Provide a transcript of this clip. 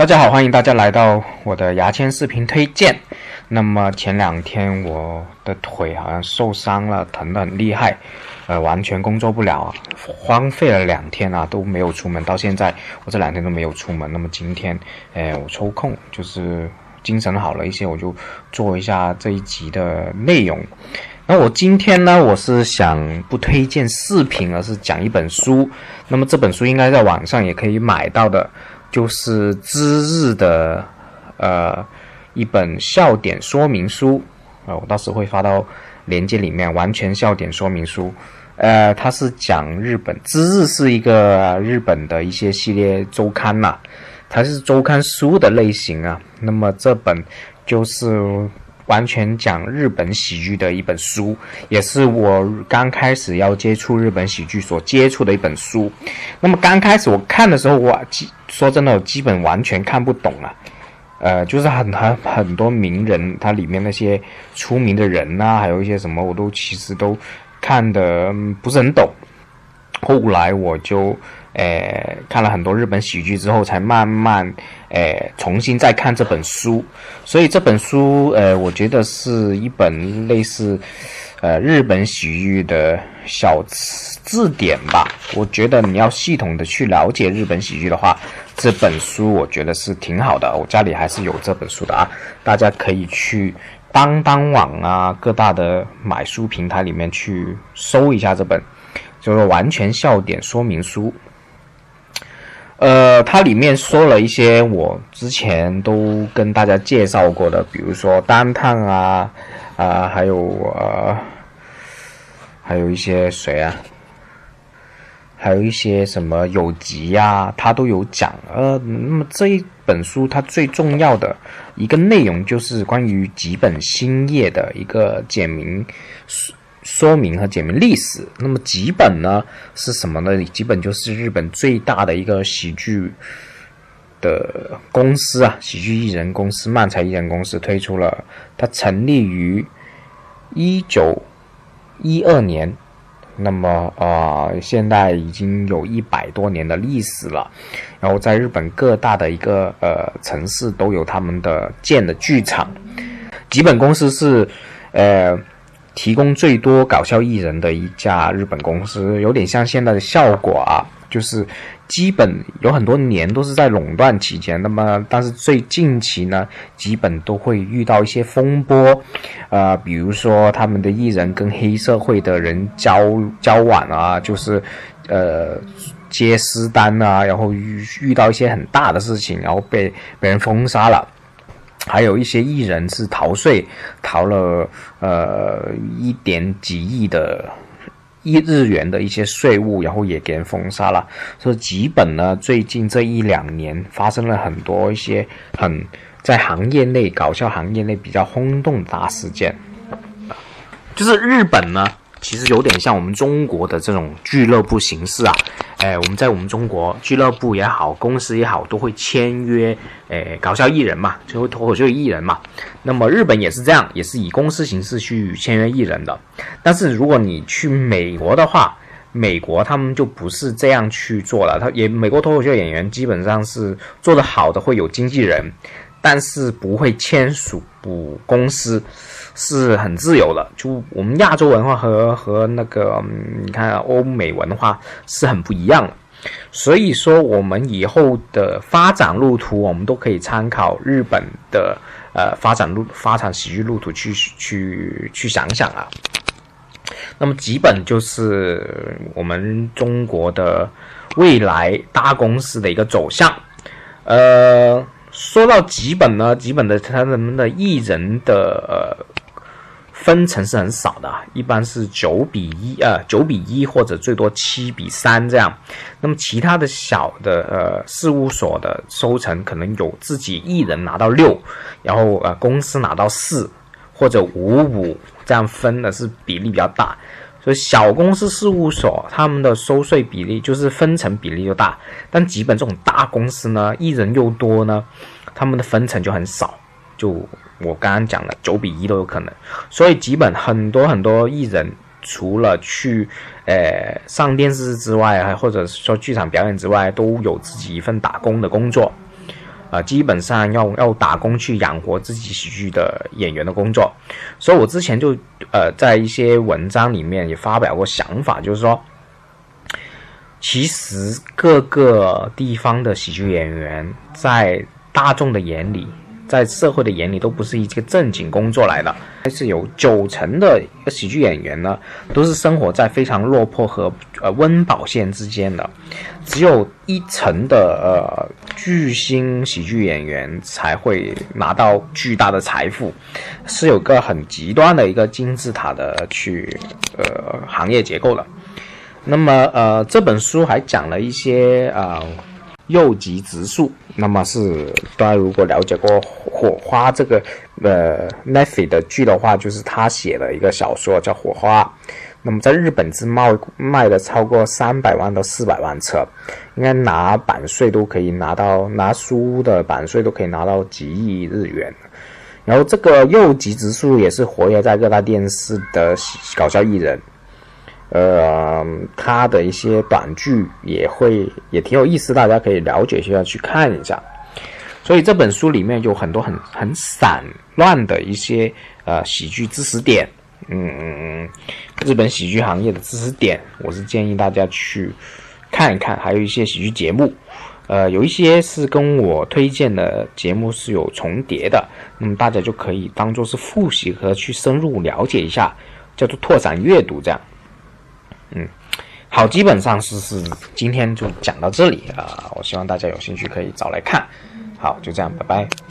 大家好，欢迎大家来到我的牙签视频推荐。那么前两天我的腿好像受伤了，疼得很厉害，呃，完全工作不了啊，荒废了两天啊，都没有出门。到现在我这两天都没有出门。那么今天，哎，我抽空就是精神好了一些，我就做一下这一集的内容。那我今天呢，我是想不推荐视频，而是讲一本书。那么这本书应该在网上也可以买到的。就是知日的，呃，一本笑点说明书，啊，我到时会发到链接里面，完全笑点说明书，呃，它是讲日本知日是一个日本的一些系列周刊呐，它是周刊书的类型啊，那么这本就是。完全讲日本喜剧的一本书，也是我刚开始要接触日本喜剧所接触的一本书。那么刚开始我看的时候，我基说真的，我基本完全看不懂啊。呃，就是很很很多名人，他里面那些出名的人呐，还有一些什么，我都其实都看的不是很懂。后来我就。诶，看了很多日本喜剧之后，才慢慢诶重新再看这本书。所以这本书，呃，我觉得是一本类似呃日本喜剧的小字典吧。我觉得你要系统的去了解日本喜剧的话，这本书我觉得是挺好的。我家里还是有这本书的啊，大家可以去当当网啊各大的买书平台里面去搜一下这本，就是完全笑点说明书。呃，它里面说了一些我之前都跟大家介绍过的，比如说单趟啊，啊，还有呃，还有一些谁啊，还有一些什么有吉呀，他都有讲。呃，那么这一本书它最重要的一个内容就是关于吉本兴业的一个简明。说明和解明历史。那么吉本呢是什么呢？吉本就是日本最大的一个喜剧的公司啊，喜剧艺人公司，漫才艺人公司推出了。它成立于一九一二年，那么啊，现在已经有一百多年的历史了。然后在日本各大的一个呃城市都有他们的建的剧场。基本公司是呃。提供最多搞笑艺人的一家日本公司，有点像现在的效果啊，就是基本有很多年都是在垄断期间。那么，但是最近期呢，基本都会遇到一些风波，呃，比如说他们的艺人跟黑社会的人交交往啊，就是呃接私单啊，然后遇遇到一些很大的事情，然后被被人封杀了。还有一些艺人是逃税，逃了呃一点几亿的一日元的一些税务，然后也给人封杀了。所以基本呢，最近这一两年发生了很多一些很在行业内搞笑行业内比较轰动大事件，就是日本呢。其实有点像我们中国的这种俱乐部形式啊，哎，我们在我们中国俱乐部也好，公司也好，都会签约，哎，搞笑艺人嘛，就会脱口秀艺人嘛。那么日本也是这样，也是以公司形式去签约艺人的。但是如果你去美国的话，美国他们就不是这样去做了。他也美国脱口秀演员基本上是做得好的会有经纪人，但是不会签署补公司。是很自由的，就我们亚洲文化和和那个你看欧美文化是很不一样的，所以说我们以后的发展路途，我们都可以参考日本的呃发展路发展喜剧路途去去去想想啊。那么基本就是我们中国的未来大公司的一个走向，呃，说到基本呢，基本的他们的艺人的呃。分成是很少的，一般是九比一，呃，九比一或者最多七比三这样。那么其他的小的呃事务所的收成可能有自己一人拿到六，然后呃公司拿到四或者五五这样分的是比例比较大。所以小公司事务所他们的收税比例就是分成比例就大，但基本这种大公司呢，一人又多呢，他们的分成就很少，就。我刚刚讲了九比一都有可能，所以基本很多很多艺人除了去，呃上电视之外，还或者说剧场表演之外，都有自己一份打工的工作。呃，基本上要要打工去养活自己喜剧的演员的工作。所以我之前就呃在一些文章里面也发表过想法，就是说，其实各个地方的喜剧演员在大众的眼里。在社会的眼里都不是一个正经工作来的，还是有九成的喜剧演员呢，都是生活在非常落魄和呃温饱线之间的，只有一成的呃巨星喜剧演员才会拿到巨大的财富，是有个很极端的一个金字塔的去呃行业结构的。那么呃这本书还讲了一些啊。右吉直树，那么是大家如果了解过《火花》这个呃 n e f i 的剧的话，就是他写的一个小说叫《火花》，那么在日本是卖卖的超过三百万到四百万册，应该拿版税都可以拿到，拿书的版税都可以拿到几亿日元。然后这个右吉直树也是活跃在各大电视的搞笑艺人。呃，他的一些短剧也会也挺有意思，大家可以了解一下去看一下。所以这本书里面有很多很很散乱的一些呃喜剧知识点，嗯，日本喜剧行业的知识点，我是建议大家去看一看。还有一些喜剧节目，呃，有一些是跟我推荐的节目是有重叠的，那么大家就可以当做是复习和去深入了解一下，叫做拓展阅读这样。嗯，好，基本上是是今天就讲到这里啊，我希望大家有兴趣可以找来看。好，就这样，拜拜。